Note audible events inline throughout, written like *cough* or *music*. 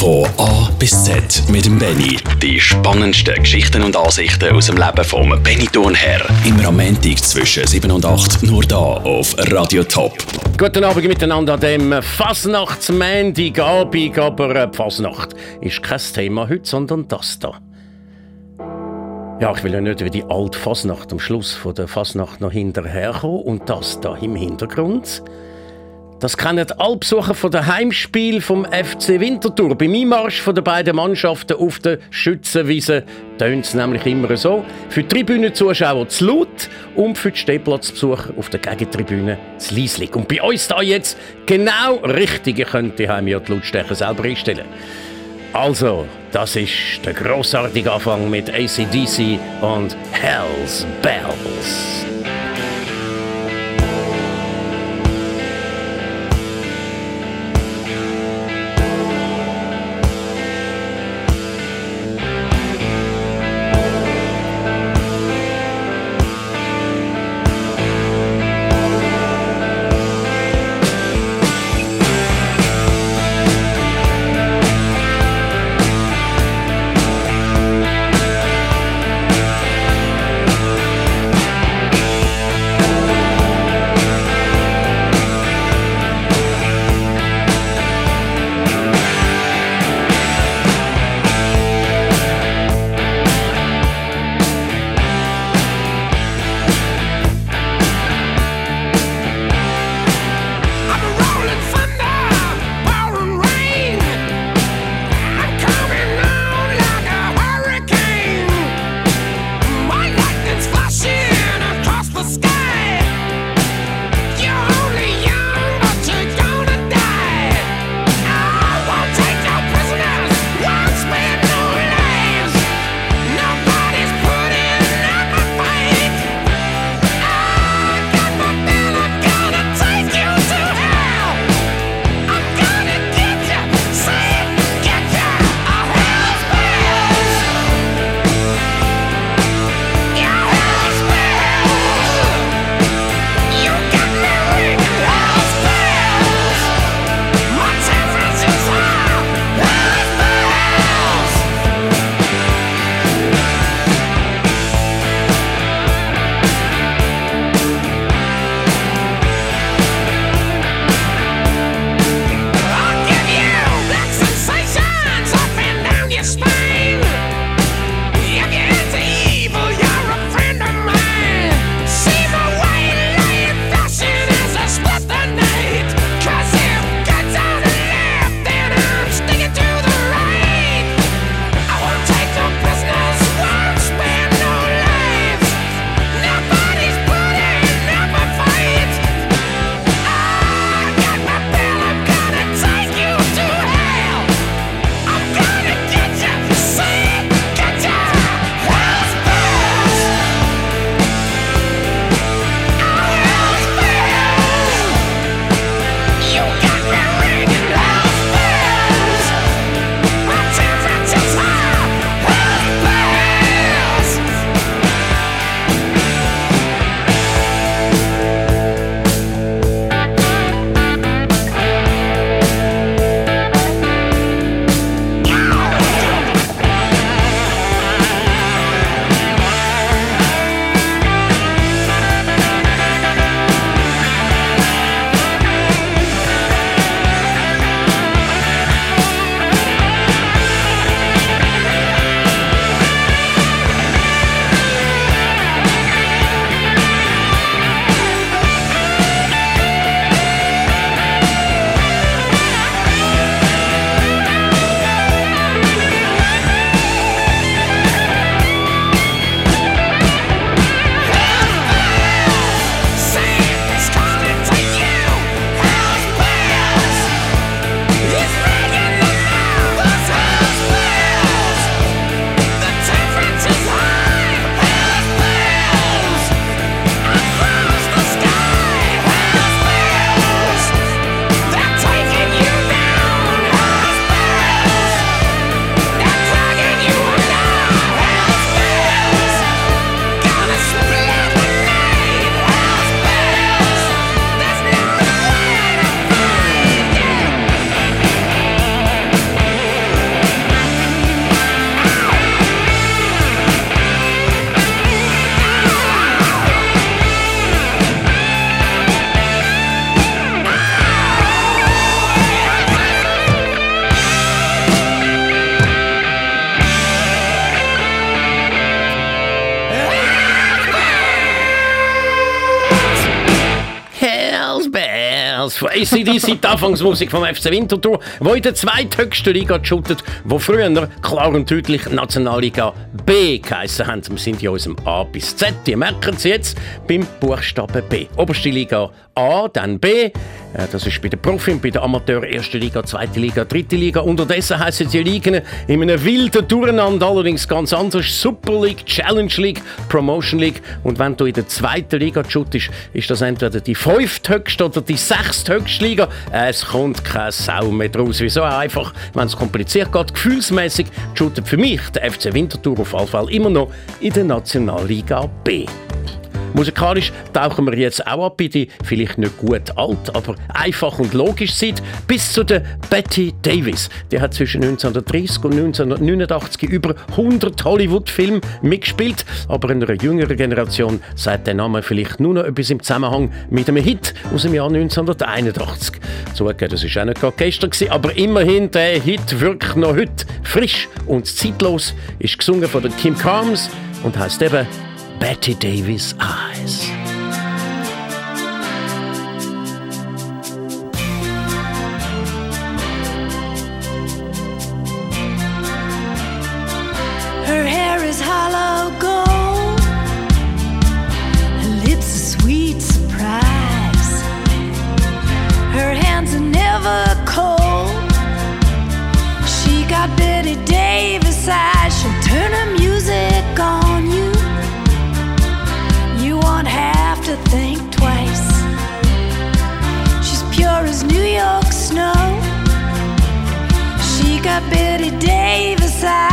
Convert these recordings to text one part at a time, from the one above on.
Von A bis Z mit dem Benny. Die spannendsten Geschichten und Ansichten aus dem Leben vom Benny Thurnherr. Immer am Montag zwischen 7 und 8 nur da auf Radio Top. Guten Abend miteinander an dem Fasnachtsmäntigabend, aber äh, Fasnacht ist kein Thema heute, sondern das da. Ja, ich will ja nicht wie die alte Fasnacht am Schluss von der Fasnacht noch hinterherkommen und das da im Hintergrund. Das kennen alle Besucher von der Heimspiel vom FC Winterthur. Beim Einmarsch den beiden Mannschaften auf der Schützenwiese tönt es nämlich immer so. Für die Tribünenzuschauer zu laut und für die Stehplatzbesucher auf der Gegentribüne zu leislich. Und bei uns da jetzt genau richtig. Ihr könnt die ja die Lautstärke selber einstellen. Also, das ist der großartige Anfang mit ACDC und Hell's Bells. Von ACDC, die Anfangsmusik vom FC Winterthur, wo in der zweithöchsten Liga shootet, wo früher klar und deutlich Nationalliga B geheissen haben. Wir sind ja unserem A bis Z. Die merken Sie jetzt beim Buchstaben B. Oberste Liga A, dann B. Äh, das ist bei den Profi bei der Amateur erste Liga, zweite Liga, dritte Liga. Unterdessen heissen die Ligen in einem wilden Durcheinander, allerdings ganz anders. Super League, Challenge League, Promotion League. Und wenn du in der zweiten Liga shootest, ist das entweder die fünfthöchste oder die sechsthöchste Liga. Es kommt keine Sau mehr draus. Wieso einfach, wenn es kompliziert geht, gefühlsmäßig shootet für mich der FC Winterthur auf jeden Fall immer noch in der Nationalliga B. Musikalisch tauchen wir jetzt auch ab in die vielleicht nicht gut alt, aber einfach und logisch Zeit bis zu der Betty Davis. Die hat zwischen 1930 und 1989 über 100 Hollywood-Filme mitgespielt, aber in einer jüngeren Generation sagt der Name vielleicht nur noch etwas im Zusammenhang mit einem Hit aus dem Jahr 1981. Zugegeben, das war auch nicht gerade gestern, aber immerhin der Hit wirkt noch heute frisch und zeitlos, ist gesungen von Kim Carnes und heißt eben Betty Davis' eyes. Her hair is hollow gold, her lips a sweet surprise. Her hands are never cold. She got Betty Davis eyes. Got Betty Davis eyes.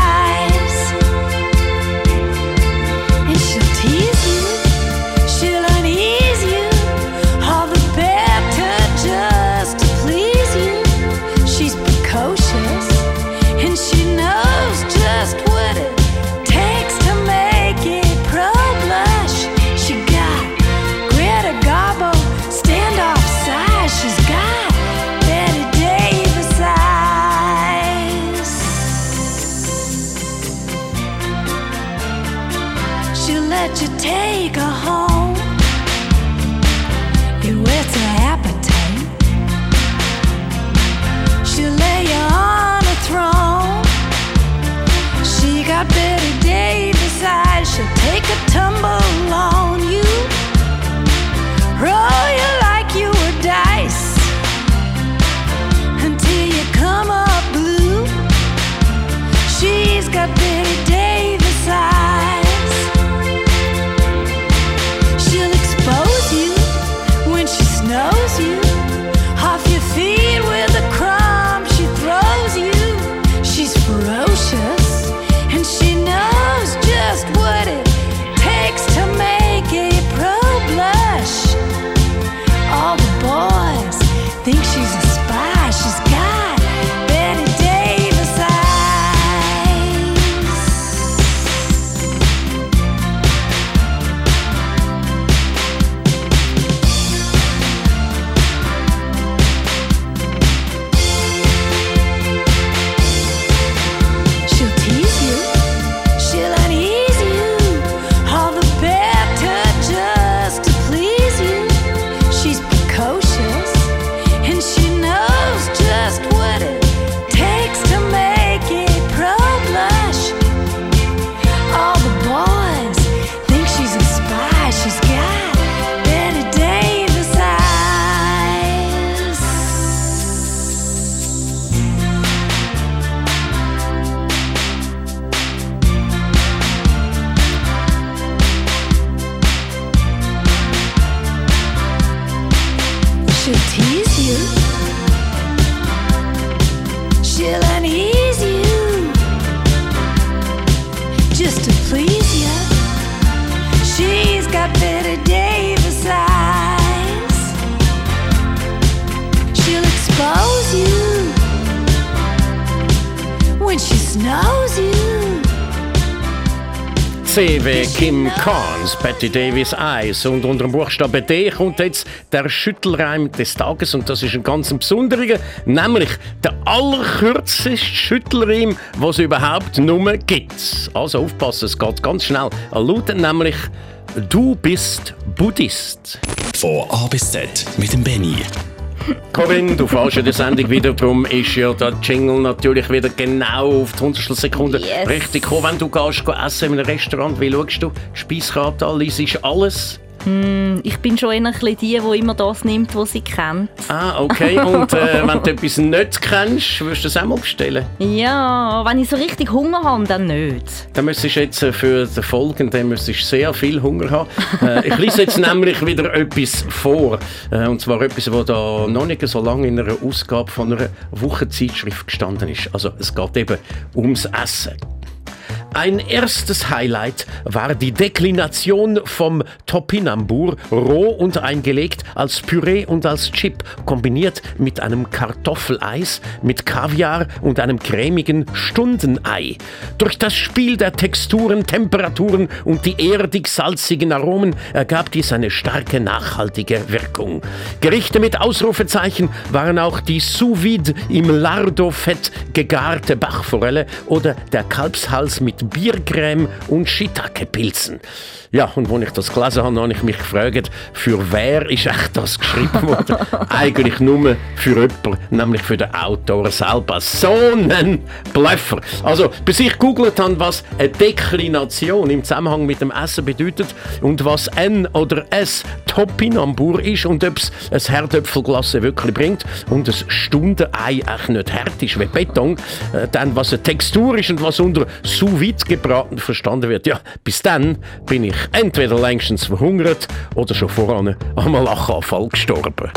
Carnes, Betty Davis Eyes. Und unter dem Buchstaben D kommt jetzt der Schüttelreim des Tages. Und das ist ein ganz besonderer, nämlich der allerkürzeste Schüttelreim, was es überhaupt nur gibt. Also aufpassen, es geht ganz schnell. Er lautet nämlich Du bist Buddhist. Von A bis Z mit dem Benny. Corinne, du fährst ja die Sendung wieder, darum ist ja der Jingle natürlich wieder genau auf die hundertstel Sekunde Yes. richtig gekommen. Wenn du gehst, gehst essen in einem Restaurant, wie schaust du? Speiskarte liest alles? Ich bin schon eher die, die immer das nimmt, was sie kennt. Ah, okay. Und äh, *laughs* wenn du etwas nicht kennst, würdest du es auch mal bestellen? Ja, wenn ich so richtig Hunger habe, dann nicht. Dann müsstest du jetzt äh, für den folgenden müsstest sehr viel Hunger haben. Äh, ich lese jetzt *laughs* nämlich wieder etwas vor. Äh, und zwar etwas, das da noch nicht so lange in einer Ausgabe von einer Wochenzeitschrift gestanden ist. Also es geht eben ums Essen. Ein erstes Highlight war die Deklination vom Topinambur, roh und eingelegt, als Püree und als Chip, kombiniert mit einem Kartoffeleis, mit Kaviar und einem cremigen Stundenei. Durch das Spiel der Texturen, Temperaturen und die erdig-salzigen Aromen ergab dies eine starke, nachhaltige Wirkung. Gerichte mit Ausrufezeichen waren auch die sous vide im Lardo-Fett gegarte Bachforelle oder der Kalbshals mit Biercreme und Shiitake-Pilzen. Ja, und als ich das gelesen habe, habe ich mich gefragt, für wer ist echt das geschrieben worden? *laughs* Eigentlich nur für jemanden, nämlich für den Autor selber. So ein Blöffer. Also, bis ich gegoogelt habe, was eine Deklination im Zusammenhang mit dem Essen bedeutet und was N oder S Topinambur ist und ob es ein Herdöpfelglasse wirklich bringt und ein Stundenei echt nicht hart ist wie Beton, äh, dann was eine Textur ist und was unter sous gebraten verstanden wird. Ja, bis dann bin ich entweder längstens verhungert oder schon voran am Lachanfall gestorben.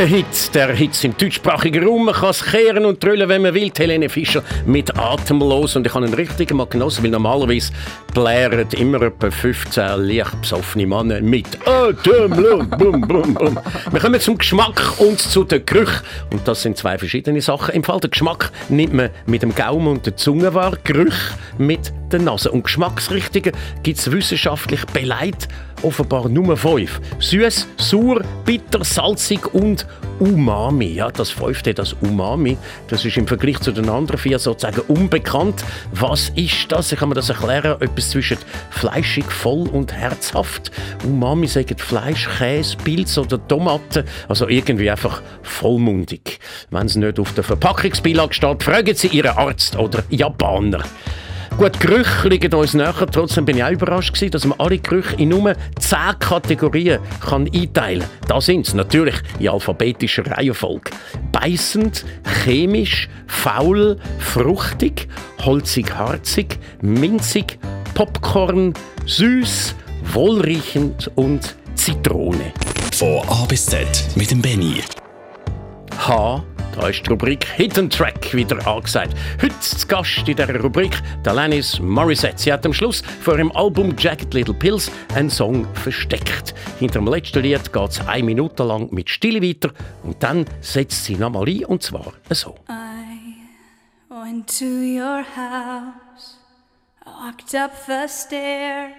Der Hit, der Hit im deutschsprachigen Raum. Man kann es kehren und trüllen, wenn man will. Helene Fischer mit Atemlos. Und ich habe einen richtigen Mal genossen, weil normalerweise blären immer etwa 15 leicht besoffene Männer mit Atemlos. *laughs* Bum, bum, bum. Wir kommen zum Geschmack und zu den Gerüchen. Und das sind zwei verschiedene Sachen. Im Fall der Geschmack nimmt man mit dem Gaumen und der Zunge wahr, Gerüche mit der Nase. Und Geschmacksrichtungen gibt es wissenschaftlich beleidigt offenbar nur fünf. Süß, sauer, bitter, salzig und Umami. Ja, das fünfte, das Umami, das ist im Vergleich zu den anderen vier sozusagen unbekannt. Was ist das? Ich kann mir das erklären. Etwas zwischen fleischig, voll und herzhaft. Umami sagen Fleisch, Käse, Pilz oder Tomaten. Also irgendwie einfach vollmundig. Wenn es nicht auf der Verpackungsbeilage steht, fragen Sie Ihren Arzt oder Japaner. Gut, Gerüche liegen uns näher. Trotzdem bin ich auch überrascht, gewesen, dass man alle Gerüche in nur 10 Kategorien kann einteilen kann. Da sind es natürlich in alphabetischer Reihenfolge. Beißend, chemisch, faul, fruchtig, holzig-harzig, minzig, Popcorn, süß, wohlriechend und Zitrone. Von A bis Z mit dem Benny. H da ist die Rubrik Hidden Track wieder angesagt. Heute zu Gast in dieser Rubrik Alanis Morissette. Sie hat am Schluss vor ihrem Album Jagged Little Pills einen Song versteckt. Hinter dem letzten Lied geht es eine Minute lang mit Stille weiter und dann setzt sie nochmal ein und zwar so. I went to your house, walked up the stairs,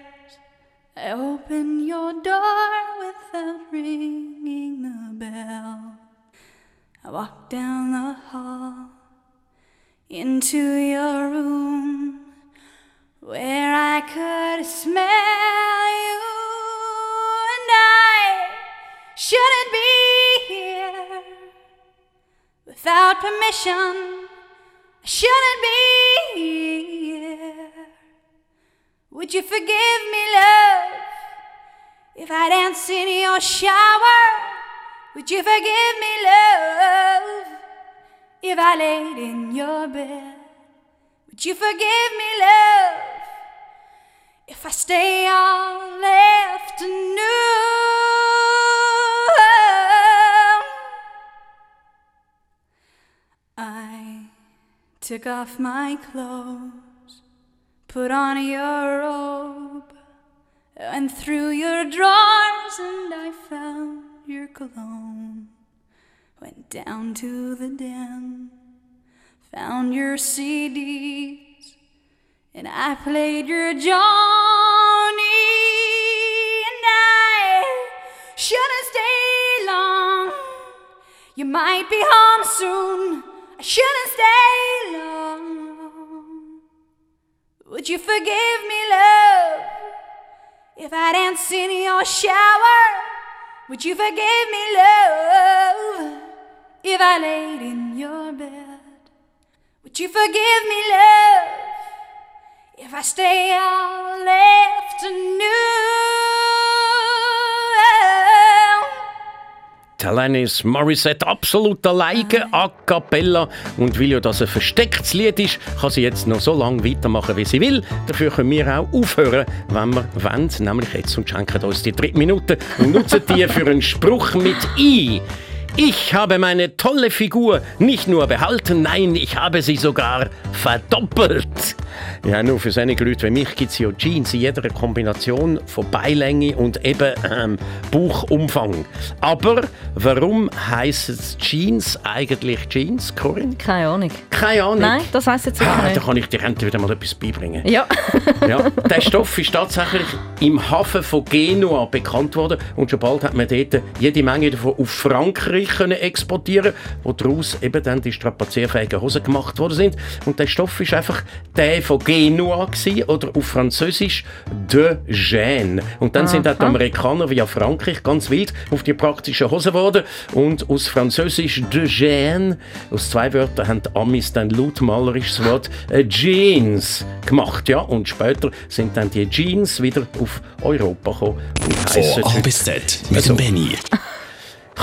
I opened your door without ringing the bell. I walked down the hall into your room where I could smell you, and I shouldn't be here without permission. I shouldn't be here. Would you forgive me, love, if I dance in your shower? Would you forgive me, love, if I laid in your bed? Would you forgive me, love, if I stay all afternoon? I took off my clothes, put on your robe, and through your drawers, and I found your cologne. Went down to the den, found your CDs, and I played your Johnny. And I shouldn't stay long. You might be home soon. I shouldn't stay long. Would you forgive me, love, if I dance in your shower? Would you forgive me, love, if I laid in your bed? Would you forgive me, love, if I stay out all afternoon? Alanis Morissette absolut alleine a cappella. Und weil ja das ein verstecktes Lied ist, kann sie jetzt noch so lange weitermachen, wie sie will. Dafür können wir auch aufhören, wenn wir wollen. Nämlich jetzt und schenken uns die dritte Minute und nutzen die für einen Spruch mit I. Ich habe meine tolle Figur nicht nur behalten, nein, ich habe sie sogar verdoppelt. Ja, nur für solche Leute wie mich gibt es ja Jeans in jeder Kombination von Beilänge und eben ähm, Bauchumfang. Aber warum heißen Jeans eigentlich Jeans, Corinne? Keine Ahnung. Keine Ahnung. Nein, das heisst jetzt Ah, wirklich da nicht. kann ich dir endlich wieder mal etwas beibringen. Ja. *laughs* Ja, der Stoff ist tatsächlich im Hafen von Genua bekannt worden und schon bald hat man dort jede Menge davon auf Frankreich können exportieren, wo daraus eben dann die strapazierfähigen Hosen gemacht worden sind. Und der Stoff ist einfach der von Genua gewesen, oder auf Französisch de Gênes. Und dann sind auch die Amerikaner via Frankreich ganz wild auf die praktischen Hosen geworden und aus Französisch de Gênes, aus zwei Wörtern haben die Amis dann lautmalerisch das Wort äh, Jeans gemacht, ja. Und später sind dann die Jeans wieder auf Europa gekommen Von A bis Z mit Also- dem Benny.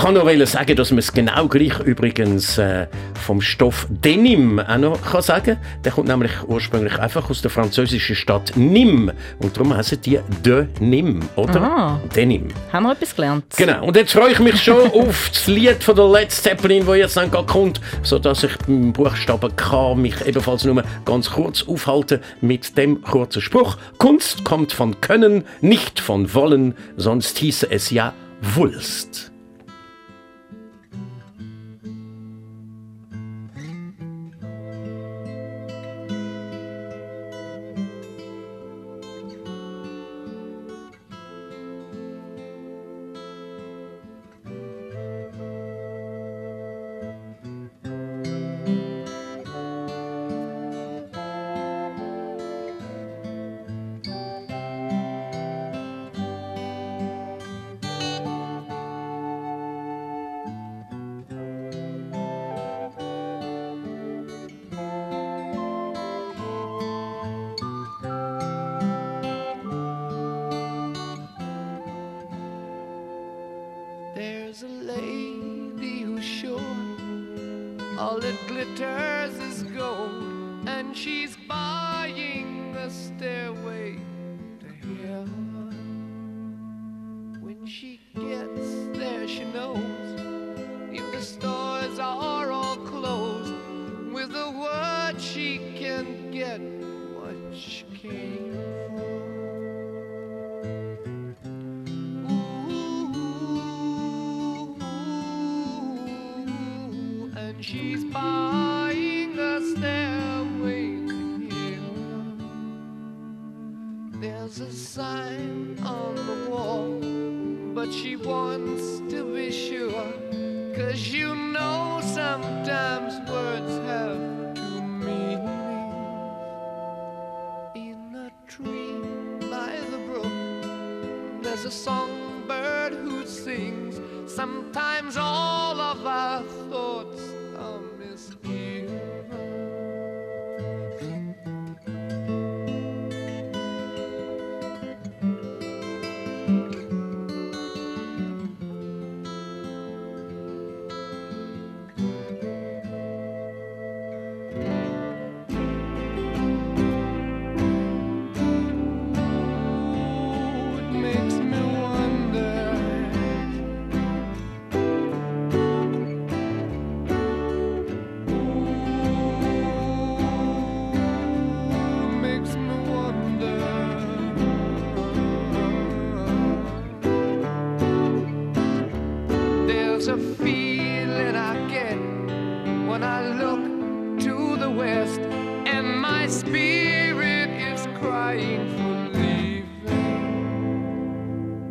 Ich kann noch sagen, dass man es genau gleich übrigens äh, vom Stoff Denim auch noch kann sagen Der kommt nämlich ursprünglich einfach aus der französischen Stadt Nîmes. Und darum heissen die De Nîmes, oder? Aha. Denim. Haben wir etwas gelernt. Genau. Und jetzt freue ich mich schon *laughs* auf das Lied von der Led Zeppelin, das jetzt dann gerade kommt, sodass ich beim Buchstaben K mich ebenfalls nur ganz kurz aufhalte mit dem kurzen Spruch. Kunst kommt von Können, nicht von Wollen, sonst hieße es ja Wulst.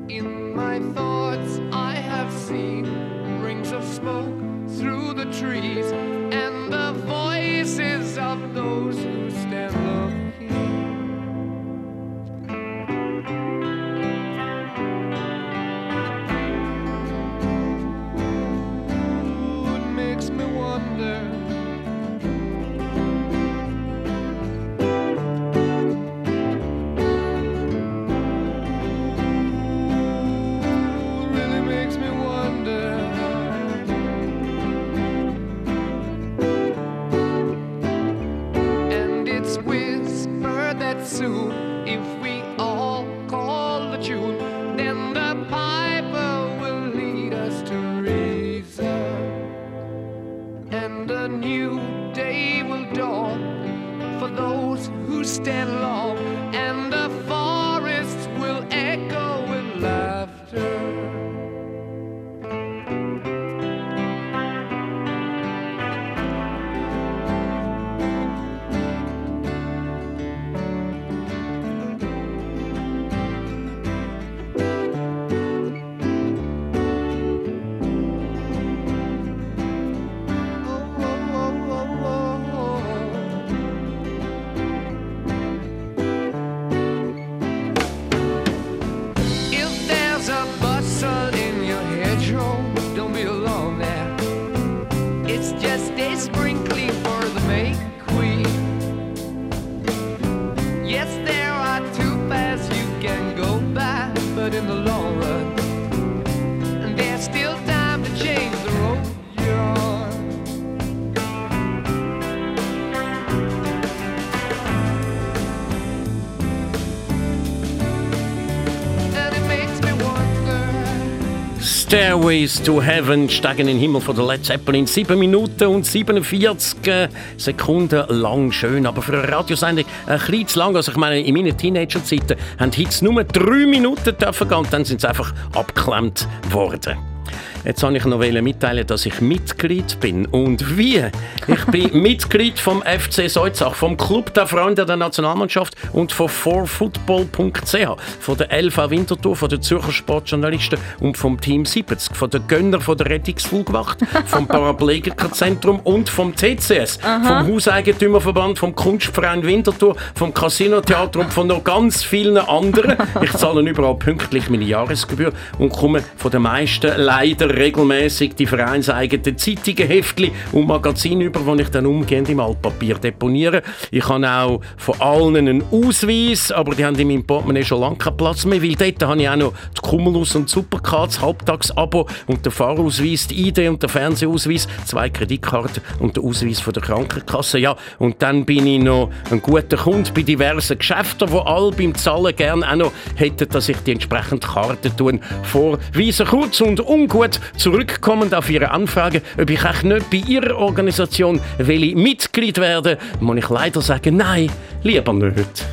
In my thoughts. I have seen rings of smoke through the trees. Stairways to Heaven steigen in den Himmel von der Led Zeppelin. 7 Minuten und 47 äh, Sekunden lang schön, aber für eine Radiosendung ein bisschen zu lang. Also ich meine, in meinen Teenagerzeiten haben Hits nur 3 Minuten gehen und dann sind sie einfach abgeklemmt worden. Jetzt wollte ich noch mitteilen, dass ich Mitglied bin. Und wie? Ich bin *laughs* Mitglied vom FC Salzach, vom Club der Freunde der Nationalmannschaft und von forfootball.ch, von der LV Winterthur, von den Zürcher Sportjournalisten und vom Team 70, von den Gönner von der Rettungsflugwacht, vom *laughs* Paraplegikerzentrum und vom TCS, vom Hauseigentümerverband, vom Kunstverein Winterthur, vom Casino Theater und von noch ganz vielen anderen. Ich zahle überall pünktlich meine Jahresgebühr und komme von den meisten leider regelmäßig die vereinseigenen Zeitungen, Heftli und Magazine über, die ich dann umgehend im Altpapier deponiere. Ich habe auch von allen einen Ausweis, aber die haben in meinem Portemonnaie schon lange keinen Platz mehr, weil dort habe ich auch noch die Cumulus und Supercard, das Halbtagsabo und den Fahrausweis, die ID und den Fernsehausweis, zwei Kreditkarten und den Ausweis von der Krankenkasse. Ja, und dann bin ich noch ein guter Kunde bei diversen Geschäften, wo alle beim Zahlen gerne auch noch hätten, dass ich die entsprechende Karte tun vorweise. Kurz und ungut zurückkommend auf Ihre Anfrage, ob ich auch nicht bei Ihrer Organisation will Mitglied werden, muss ich leider sagen, nein, lieber nicht.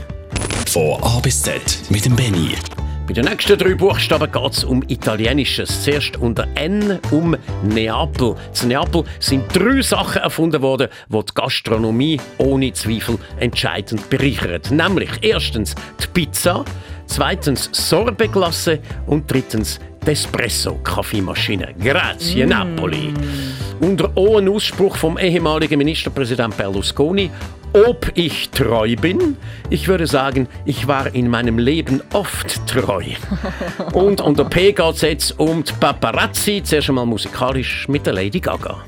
Von A bis Z mit dem Benny. Bei den nächsten drei Buchstaben geht es um Italienisches. Zuerst unter N um Neapel. Zu Neapel sind drei Sachen erfunden worden, die die Gastronomie ohne Zweifel entscheidend bereichern. Nämlich erstens die Pizza, zweitens Sorbeglasse und drittens Espresso-Kaffeemaschine. Grazie, Napoli. Unter ein Ausspruch vom ehemaligen Ministerpräsident Berlusconi. Ob ich treu bin? Ich würde sagen, ich war in meinem Leben oft treu. *laughs* Und unter P geht es jetzt um die Paparazzi, zuerst einmal musikalisch mit der Lady Gaga.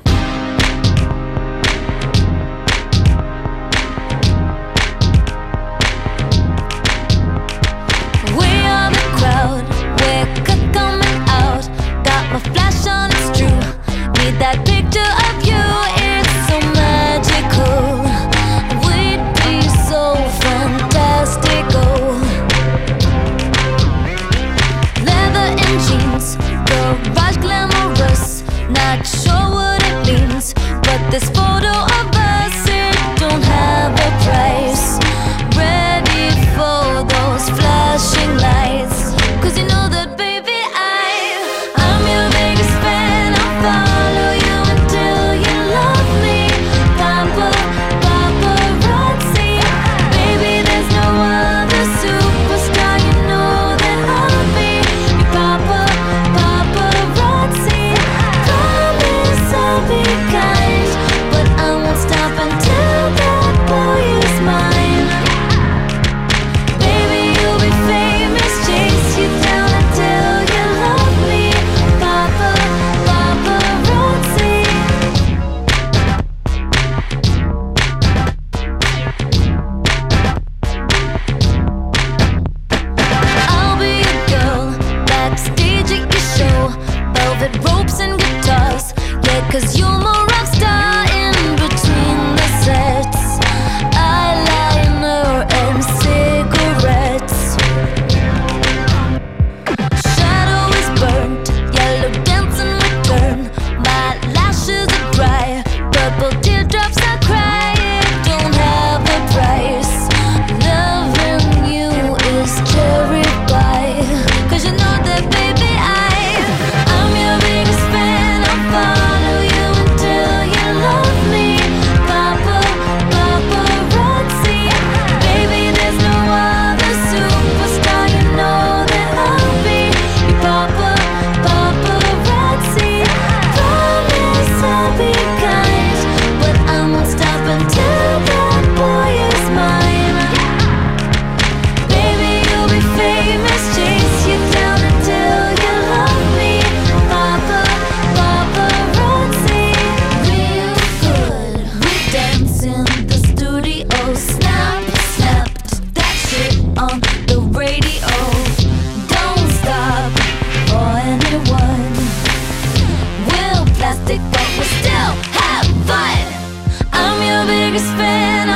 optimistic, but we still have fun. I'm your biggest fan.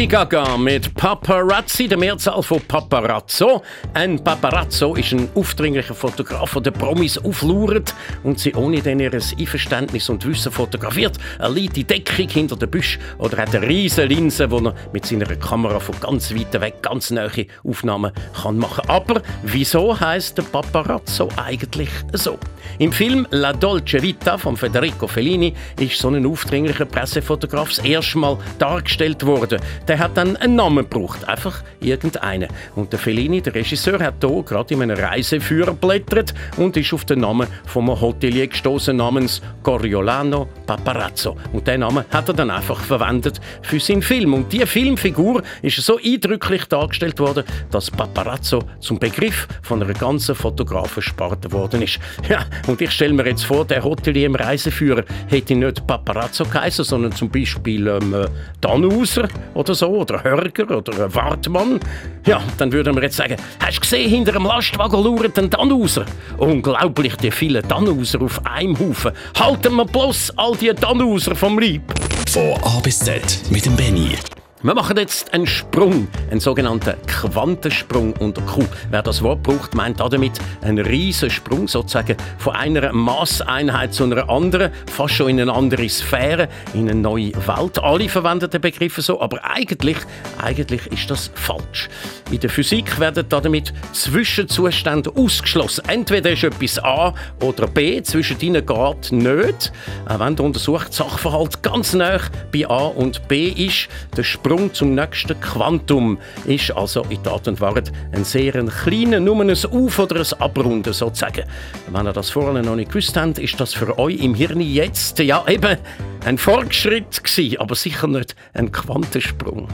Lady Gaga mit Paparazzi, der Mehrzahl von Paparazzo. Ein Paparazzo ist ein aufdringlicher Fotograf, der Promis auflauert und sie ohne dann ihr Einverständnis und Wissen fotografiert. Er liegt in Deckung hinter dem Büsch oder hat eine riesige Linse, wo er mit seiner Kamera von ganz weit weg ganz nahe Aufnahmen kann machen Aber wieso heißt der Paparazzo eigentlich so? Im Film La Dolce Vita von Federico Fellini ist so ein aufdringlicher Pressefotograf das erste Mal dargestellt worden. Der hat dann einen Namen gebraucht, einfach irgendeinen. Und der Fellini, der Regisseur, hat hier gerade in einem Reiseführer blättert und ist auf den Namen einem Hotelier gestoßen namens Coriolano Paparazzo. Und den Namen hat er dann einfach verwendet für seinen Film. Und diese Filmfigur ist so eindrücklich dargestellt worden, dass Paparazzo zum Begriff von einer ganzen Fotografensparte geworden ist. Ja, und ich stelle mir jetzt vor, der Hotelier im Reiseführer hätte nicht Paparazzo geheißen, sondern zum Beispiel ähm, Dannhauser oder so, oder Hörger oder Wartmann. Ja, dann würden wir jetzt sagen, hast du gesehen, hinter dem Lastwagen lauert ein Dannhauser? Unglaublich, die vielen Dannhauser auf einem Haufen. Halten wir bloß all die Dannhauser vom Leib. Von A bis Z mit dem Benny. Wir machen jetzt einen Sprung, einen sogenannten Quantensprung unter Q. Wer das Wort braucht, meint damit einen riesen Sprung sozusagen von einer Maßeinheit zu einer anderen, fast schon in eine andere Sphäre, in eine neue Welt. Alle verwenden den Begriff so, aber eigentlich, eigentlich ist das falsch. In der Physik werden damit Zwischenzustände ausgeschlossen. Entweder ist etwas A oder B, zwischen ihnen geht nicht. Auch wenn der untersuchte Sachverhalt ganz nah bei A und B ist, der Sprung Sprung zum nächsten Quantum ist also in Tat und Wahrheit ein sehr kleiner, nur ein Auf- oder ein Abrunden sozusagen. Wenn ihr das vorne noch nicht gewusst habt, ist das für euch im Hirn jetzt ja eben ein Fortschritt gewesen, aber sicher nicht ein Quantensprung.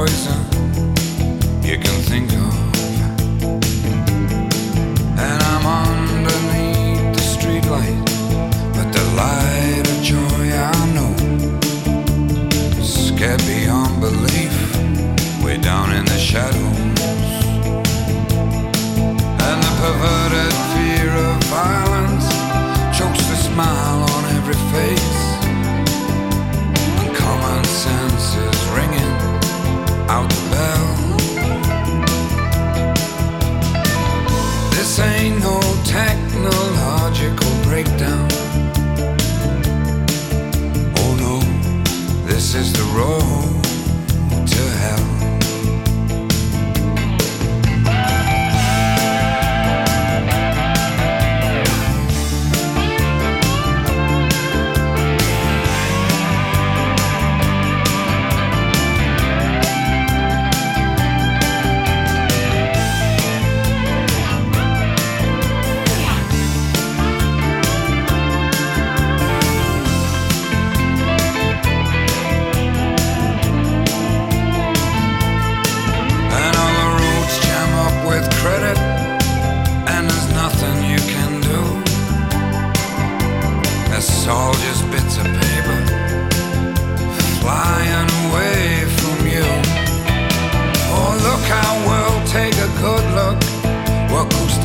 Poison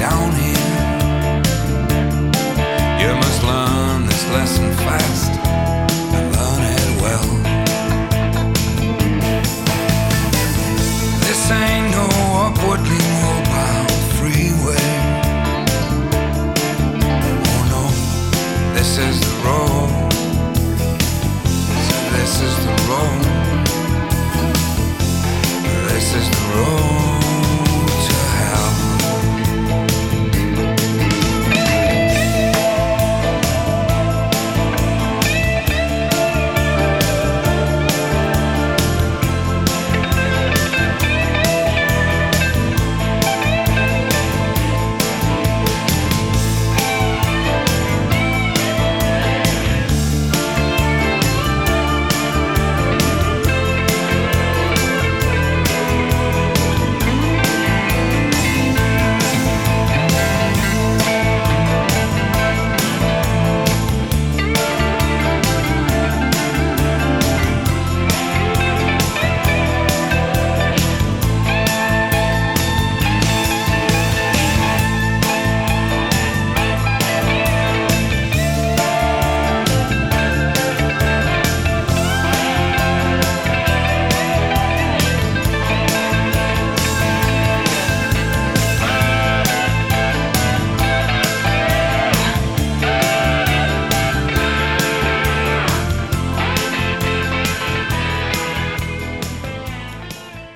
down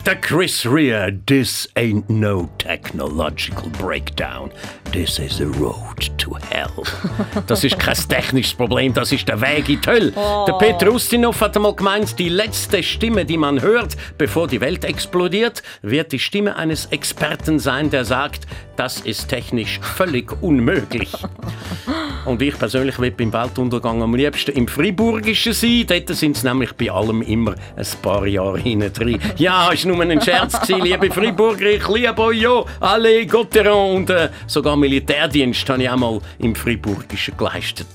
Mr. Chris Rea, this ain't no technological breakdown. This is the road to hell. *laughs* Das ist kein technisches Problem, das ist der Weg in die Hölle. Oh. Der Peter Ustinov hat einmal gemeint, die letzte Stimme, die man hört, bevor die Welt explodiert, wird die Stimme eines Experten sein, der sagt, das ist technisch völlig unmöglich. *laughs* Und ich persönlich will beim Weltuntergang am liebsten im Friburgischen sein. Dort sind es nämlich bei allem immer ein paar Jahre hinten drin. Ja, ist nur ein Scherz liebe Friburger. Ich liebe euch ja. Alle, Gotteron und äh, sogar Militärdienst habe ich auch mal im Friburgischen geleistet.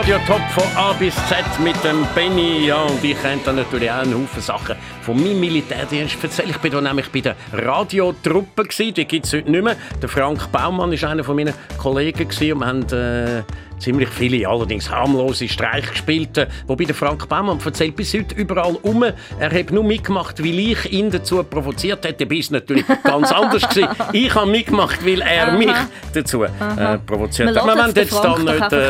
Radiotop von A bis Z mit dem Benny. Ja, und ich kenne da natürlich auch einen Haufen Sachen von meinem Militärdienst erzählen. Ich bin da nämlich bei der Radiotruppe. Die gibt es heute nicht mehr. Der Frank Baumann ist einer von meinen Kollegen gewesen und wir haben äh, ziemlich viele, allerdings harmlose Streiche gespielt. Äh, Wobei der Frank Baumann erzählt bis heute überall um. Er hat nur mitgemacht, weil ich ihn dazu provoziert hätte. Dabei ist natürlich *laughs* ganz anders gewesen. Ich habe mitgemacht, weil er mich dazu äh, provoziert Wir hat. lassen wollen jetzt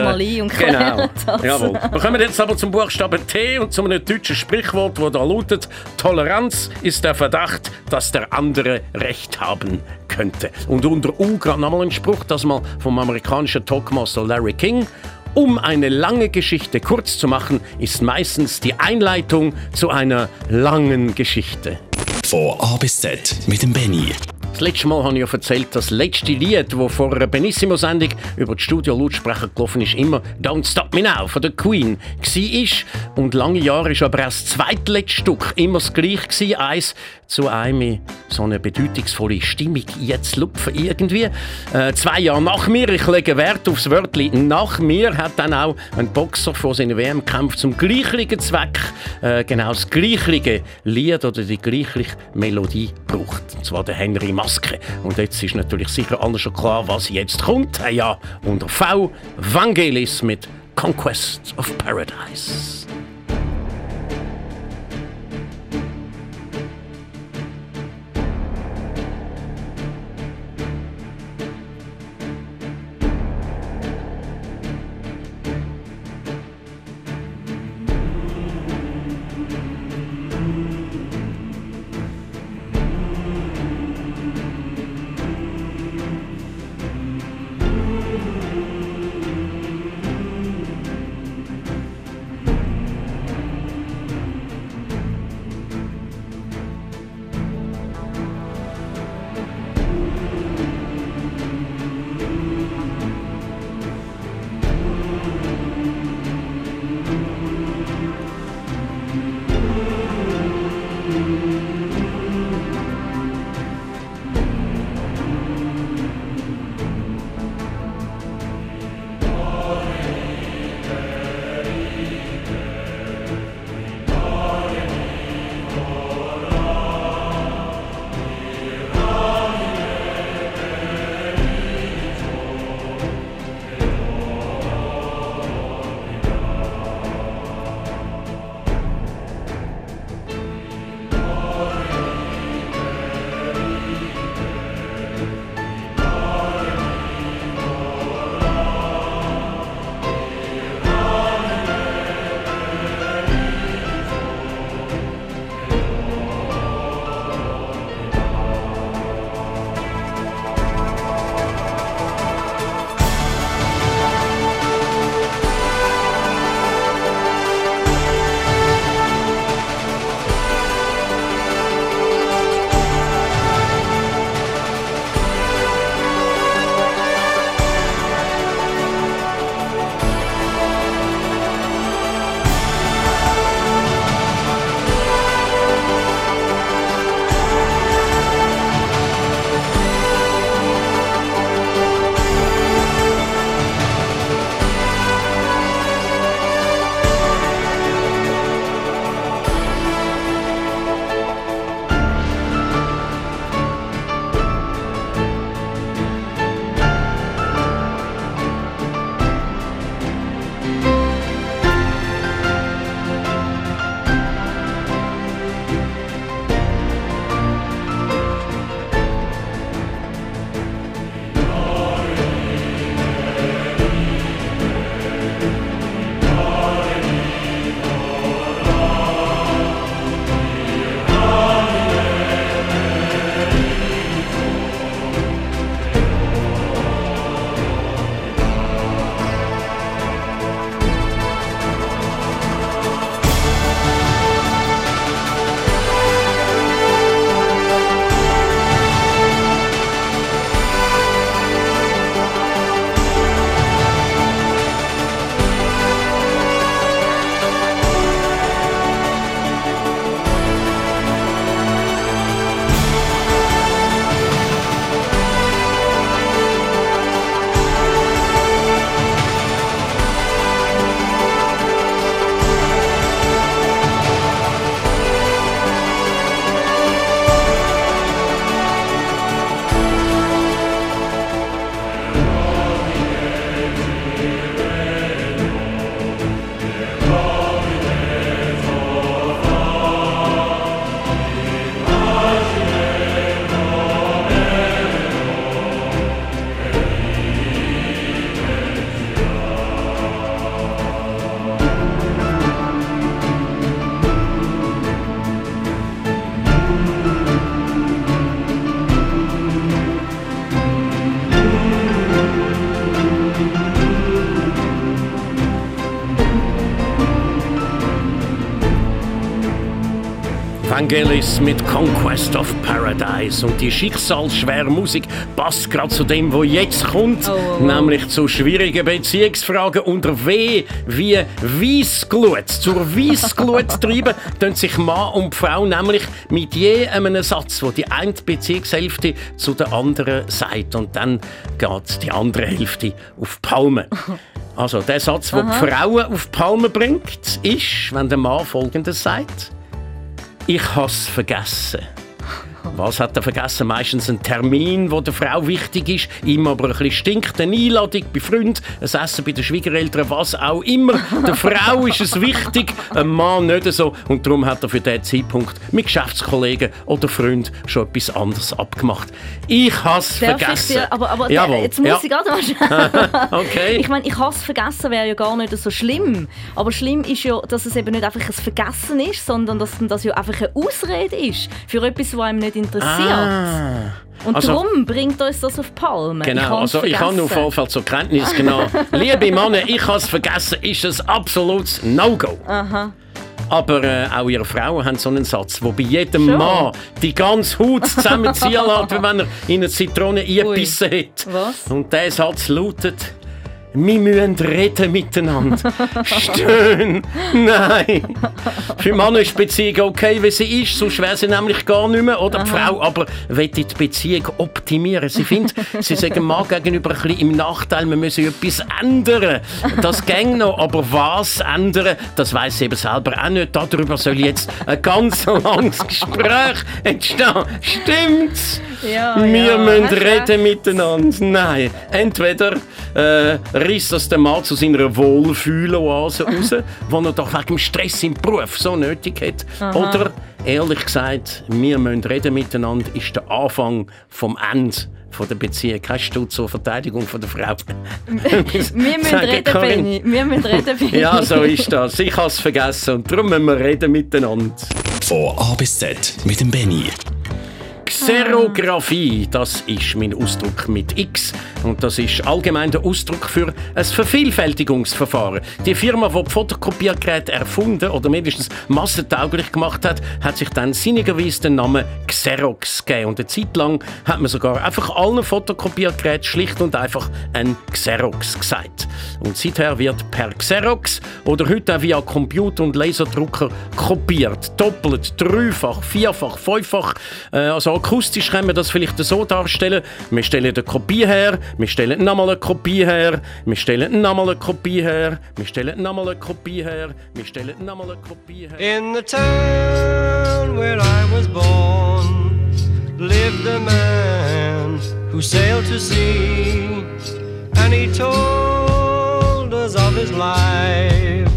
mal ein und genau. das. Jawohl. Wir kommen jetzt aber zum Buchstaben T und zu einem deutschen Sprichwort, wo da lautet: Toleranz ist der Verdacht, dass der andere Recht haben könnte. Und unter U gerade nochmal ein Spruch, das mal vom amerikanischen Talkmaster Larry King. Um eine lange Geschichte kurz zu machen, ist meistens die Einleitung zu einer langen Geschichte. Von A bis Z mit dem Benny. Das letzte Mal habe ich ja erzählt, das letzte Lied, das vor einer Benissimo-Sendung über die Studio-Lautsprecher gelaufen ist, immer «Don't Stop Me Now» von der Queen war. Und lange Jahre ist aber auch das zweitletzte Stück immer das gleiche. Eins zu einem in so eine bedeutungsvolle Stimmung jetzt lupfen irgendwie. Äh, zwei Jahre nach mir, ich lege Wert aufs Wörtchen «nach mir», hat dann auch ein Boxer vor seinem WM-Kampf zum gleichen Zweck äh, genau das gleiche Lied oder die gleiche Melodie gebraucht. Und zwar der Henry Maske. Und jetzt ist natürlich sicher allen schon klar, was jetzt kommt. Äh, Ja, unter V, Vangelis mit Conquest of Paradise. Vangelis mit Conquest of Paradise und die schicksalsschwere Musik passt gerade zu dem, wo jetzt kommt, Oh, oh, oh. nämlich zu schwierigen Beziehungsfragen unter W wie Weissglut. Zur Weissglut *laughs* treiben tun sich Mann und Frau nämlich mit je einem Satz, wo die eine Beziehungshälfte zu der anderen sagt und dann geht die andere Hälfte auf Palme. Also der Satz, der Frauen auf Palme bringt, ist, wenn der Mann Folgendes sagt: Ich has vergessen. Was hat er vergessen? Meistens ein Termin, wo der Frau wichtig ist, ihm aber ein bisschen stinkt, eine Einladung bei Freunden, ein Essen bei den Schwiegereltern, was auch immer. Der Frau ist es wichtig, einem Mann nicht so. Und darum hat er für diesen Zeitpunkt mit Geschäftskollegen oder Freunden schon etwas anderes abgemacht. Ich has Darf ich vergessen. dir, aber aber Jawohl. jetzt muss ja. ich gerade *laughs* mal. Okay. Ich meine, ich habe es vergessen, wäre ja gar nicht so schlimm. Aber schlimm ist ja, dass es eben nicht einfach ein Vergessen ist, sondern dass das ja einfach eine Ausrede ist für etwas, was einem nicht interessiert. Ah. Und Also- darum bringt uns das auf Palme. Genau, hab's also ich habe nur. Vorfall zur Kenntnis genommen. *laughs* Liebe Männer, ich habe es vergessen, ist ein absolutes No-Go. Aber äh, auch ihre Frauen haben so einen Satz, wo bei jedem Schon? Mann die ganze Haut zusammenziehen *laughs* lässt, wie wenn er in eine Zitrone eingebissen hat. Was? Und der Satz lautet, wir müssen reden miteinander. *laughs* Stöhn. Nein. Für Männer ist die Beziehung okay, wie sie ist, sonst wäre sie nämlich gar nicht mehr. Oder die Frau aber will die Beziehung optimieren. Sie findet, sie sagen dem Mann gegenüber ein bisschen im Nachteil, wir müssen etwas ändern. Das ging noch, aber was ändern, das weiß sie eben selber auch nicht. Darüber soll jetzt ein ganz langes Gespräch entstehen. Stimmt's? Ja, Wir ja, müssen reden miteinander. Nein. Entweder äh, reißt das der Mann zu seiner Wohlfühloase *laughs* raus, die er doch wegen dem Stress im Beruf so nötig hat. Oder, ehrlich gesagt, wir müssen reden miteinander, ist der Anfang vom Ende von der Beziehung. Hast du zur Verteidigung von der Frau? *laughs* Wir müssen reden, Karin? Benni. Wir müssen reden, Benni. Ja, so ist das. Ich habe es vergessen und darum müssen wir reden miteinander. Von A bis Z mit dem Benny. Xerographie, das ist mein Ausdruck mit X. Und das ist allgemein der Ausdruck für ein Vervielfältigungsverfahren. Die Firma, die die Fotokopiergeräte erfunden oder mindestens massentauglich gemacht hat, hat sich dann sinnigerweise den Namen Xerox gegeben. Und eine Zeit lang hat man sogar einfach allen Fotokopiergeräten schlicht und einfach ein Xerox gesagt. Und seither wird per Xerox oder heute auch via Computer und Laserdrucker kopiert. Doppelt, dreifach, vierfach, fünffach. Äh, also akustisch können wir das vielleicht so darstellen. Wir stellen eine Kopie her, wir stellen nochmal eine Kopie her, wir stellen nochmal eine Kopie her, wir stellen nochmal eine Kopie her, wir stellen nochmal eine Kopie her. In the town where I was born lived a man who sailed to sea, and he told us of his life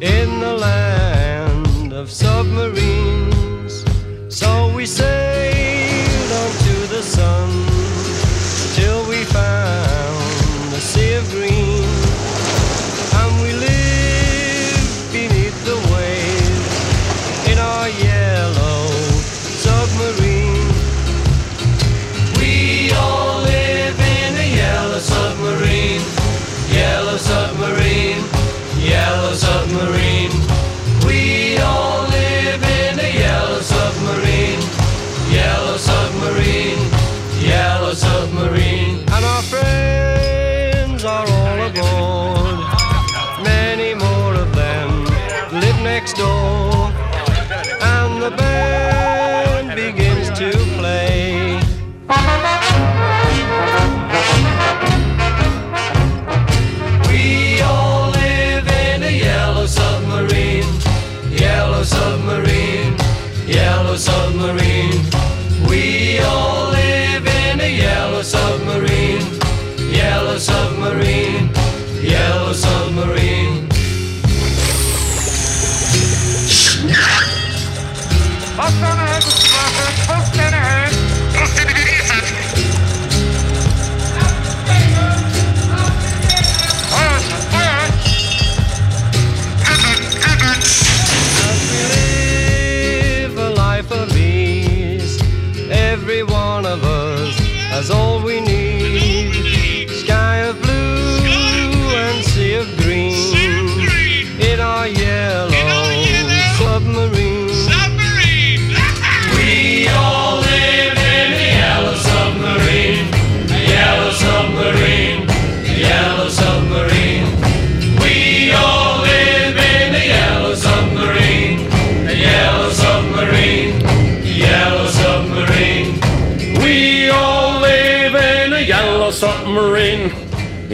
in the land of submarines. So we sailed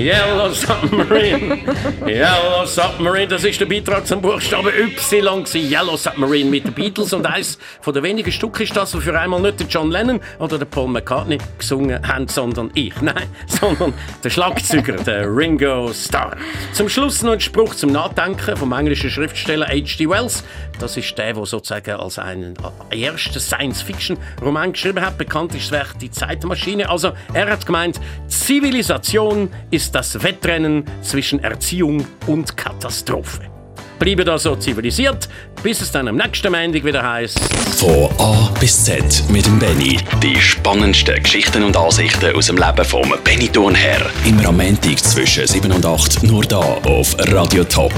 Yellow Submarine. *laughs* Yellow Submarine, das ist der Beitrag zum Buchstaben Y. Yellow Submarine mit den Beatles. Und eins von den wenigen Stück ist das, wo für einmal nicht der John Lennon oder der Paul McCartney gesungen haben, sondern ich. *laughs* Nein, sondern der Schlagzeuger, der Ringo Starr. Zum Schluss noch ein Spruch zum Nachdenken vom englischen Schriftsteller H.G. Wells. Das ist der, der sozusagen als einen ersten Science-Fiction-Roman geschrieben hat. Bekannt ist das Werk Die Zeitmaschine. Also, er hat gemeint, Zivilisation ist das Wettrennen zwischen Erziehung und Katastrophe. Bleiben also zivilisiert, bis es dann am nächsten Montag wieder heißt. Von A bis Z mit dem Benny. Die spannendsten Geschichten und Ansichten aus dem Leben vom Benny Thurnherr. Am Montag zwischen 7 und 8 nur da auf Radio Top.